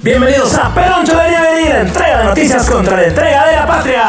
Bienvenidos a Peroncho de Venir, entrega de noticias contra la entrega de la patria.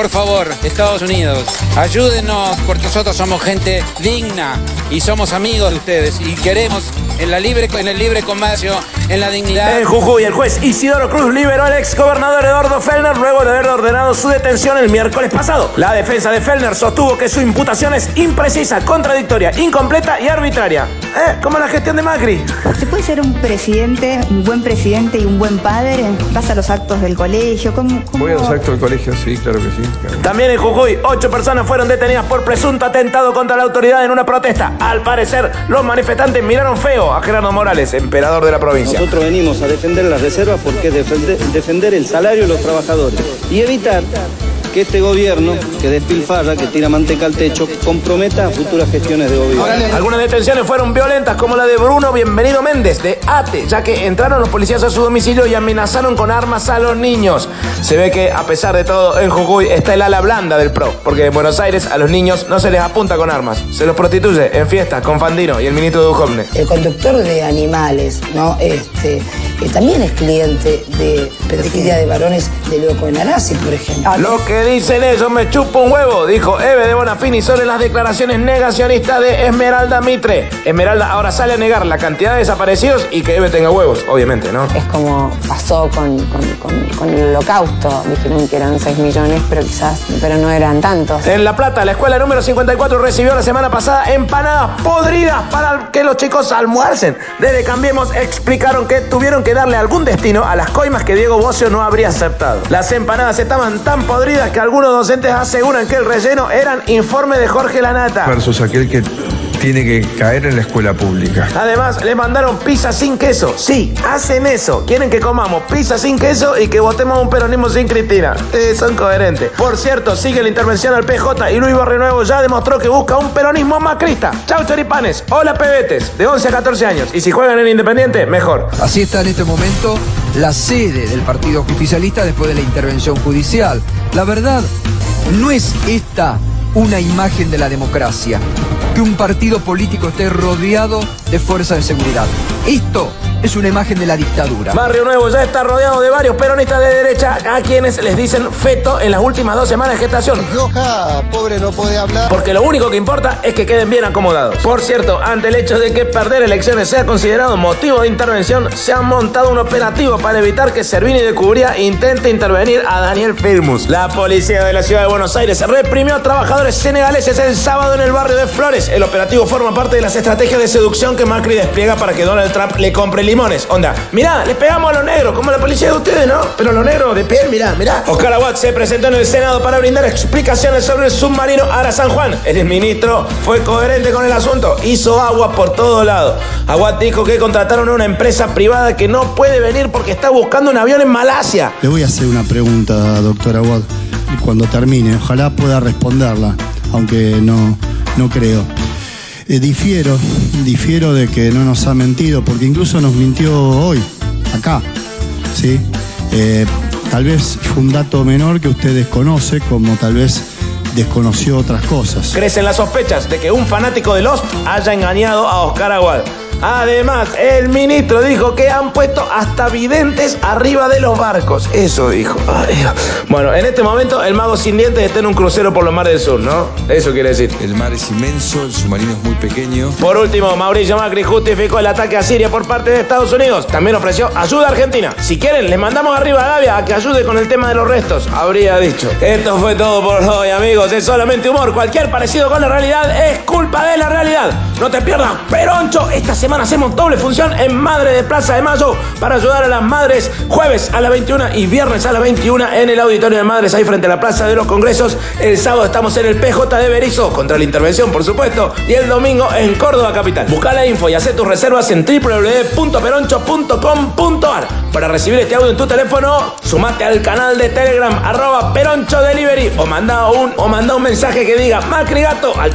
Por favor, Estados Unidos, ayúdenos porque nosotros somos gente digna y somos amigos de ustedes y queremos en, la libre, en el libre comercio, en la dignidad. En Jujuy, el juez Isidoro Cruz liberó al ex gobernador Eduardo Fellner luego de haber ordenado su detención el miércoles pasado. La defensa de Fellner sostuvo que su imputación es imprecisa, contradictoria, incompleta y arbitraria. ¿Eh? Como la gestión de Macri. ¿Se puede ser un presidente, un buen presidente y un buen padre? ¿Vas a los actos del colegio? ¿Cómo, cómo- Voy a los actos del colegio, sí, claro que sí. También en Jujuy, ocho personas fueron detenidas por presunto atentado contra la autoridad en una protesta. Al parecer, los manifestantes miraron feo a Gerardo Morales, emperador de la provincia. Nosotros venimos a defender las reservas porque es defender el salario de los trabajadores y evitar que este gobierno, que despilfarra, que tira manteca al techo, comprometa a futuras gestiones de gobierno. Algunas detenciones fueron violentas, como la de Bruno Bienvenido Méndez, de ATE, ya que entraron los policías a su domicilio y amenazaron con armas a los niños. Se ve que, a pesar de todo, en Jujuy está el ala blanda del PRO, porque en Buenos Aires a los niños no se les apunta con armas, se los prostituye en fiestas con Fandino y el ministro Dujovne. el conductor de animales, ¿no? Este, que también es cliente de pedofilia de varones de Leo Coenarasi, por ejemplo. Lo que dicen ellos me chupa un huevo, dijo Eve de Bonafini sobre las declaraciones negacionistas de Esmeralda Mitre. Esmeralda ahora sale a negar la cantidad de desaparecidos y que Eve tenga huevos, obviamente, ¿no? Es como pasó con, con- con- con el holocausto. Dijeron que eran 6 millones, pero quizás, pero no eran tantos. En La Plata, la escuela número 54 recibió la semana pasada empanadas podridas para que los chicos almuercen. Desde Cambiemos explicaron que tuvieron que darle algún destino a las coimas que Diego Bocio no habría aceptado. Las empanadas estaban tan podridas que algunos docentes aseguran que el relleno eran informe de Jorge Lanata. Versus aquel que tiene que caer en la escuela pública. Además, les mandaron pizza sin queso. Sí, hacen eso. Quieren que comamos pizza sin queso y que votemos un peronismo sin Cristina. Eh, son coherentes. Por cierto, sigue la intervención al PJ y Luis Barrenuevo ya demostró que busca un peronismo macrista. Chau, choripanes. Hola, pebetes. De 11 a 14 años. Y si juegan en Independiente, mejor. Así está en este momento la sede del Partido Justicialista después de la intervención judicial. La verdad, no es esta una imagen de la democracia, que un partido político esté rodeado de fuerzas de seguridad. Esto es una imagen de la dictadura. Barrio Nuevo ya está rodeado de varios peronistas de derecha a quienes les dicen feto en las últimas dos semanas de gestación. pobre, no puede hablar. Porque lo único que importa es que queden bien acomodados. Por cierto, ante el hecho de que perder elecciones sea considerado motivo de intervención, se ha montado un operativo para evitar que Servini de Cubría intente intervenir a Daniel Firmus. La policía de la ciudad de Buenos Aires reprimió a trabajadores senegaleses el sábado en el barrio de Flores. El operativo forma parte de las estrategias de seducción que Macri despliega para que Donald Trump le compre limones. Onda, mirá, les pegamos a los negros, como la policía de ustedes, ¿no? Pero los negros de piel, mirá, mirá. Oscar Aguad se presentó en el Senado para brindar explicaciones sobre el submarino Ara San Juan. El ministro fue coherente con el asunto, hizo agua por todo lado. Aguad dijo que contrataron a una empresa privada que no puede venir porque está buscando un avión en Malasia. Le voy a hacer una pregunta, doctora Watt, y cuando termine. Ojalá pueda responderla, aunque no, no creo. Eh, difiero, difiero de que no nos ha mentido, porque incluso nos mintió hoy, acá. ¿sí? Eh, tal vez fue un dato menor que usted desconoce, como tal vez desconoció otras cosas. Crecen las sospechas de que un fanático de Lost haya engañado a Oscar Aguad. Además, el ministro dijo que han puesto hasta videntes arriba de los barcos. Eso dijo. Ay, bueno, en este momento el mago sin dientes está en un crucero por los mares del sur, ¿no? Eso quiere decir. El mar es inmenso, el submarino es muy pequeño. Por último, Mauricio Macri justificó el ataque a Siria por parte de Estados Unidos. También ofreció ayuda a Argentina. Si quieren, les mandamos arriba a Arabia a que ayude con el tema de los restos, habría dicho. Esto fue todo por hoy, amigos. Es solamente humor. Cualquier parecido con la realidad es culpa de la realidad. No te pierdas, Peroncho. Esta semana hacemos doble función en Madre de Plaza de Mayo para ayudar a las madres jueves a las 21 y viernes a las 21 en el auditorio de Madres ahí frente a la Plaza de los Congresos. El sábado estamos en el PJ de Berizo contra la intervención, por supuesto. Y el domingo en Córdoba Capital. Busca la info y haz tus reservas en www.peroncho.com.ar. Para recibir este audio en tu teléfono, sumate al canal de Telegram arroba Peroncho Delivery o manda un, o manda un mensaje que diga Macri Gato al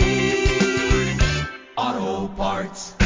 Auto Parts.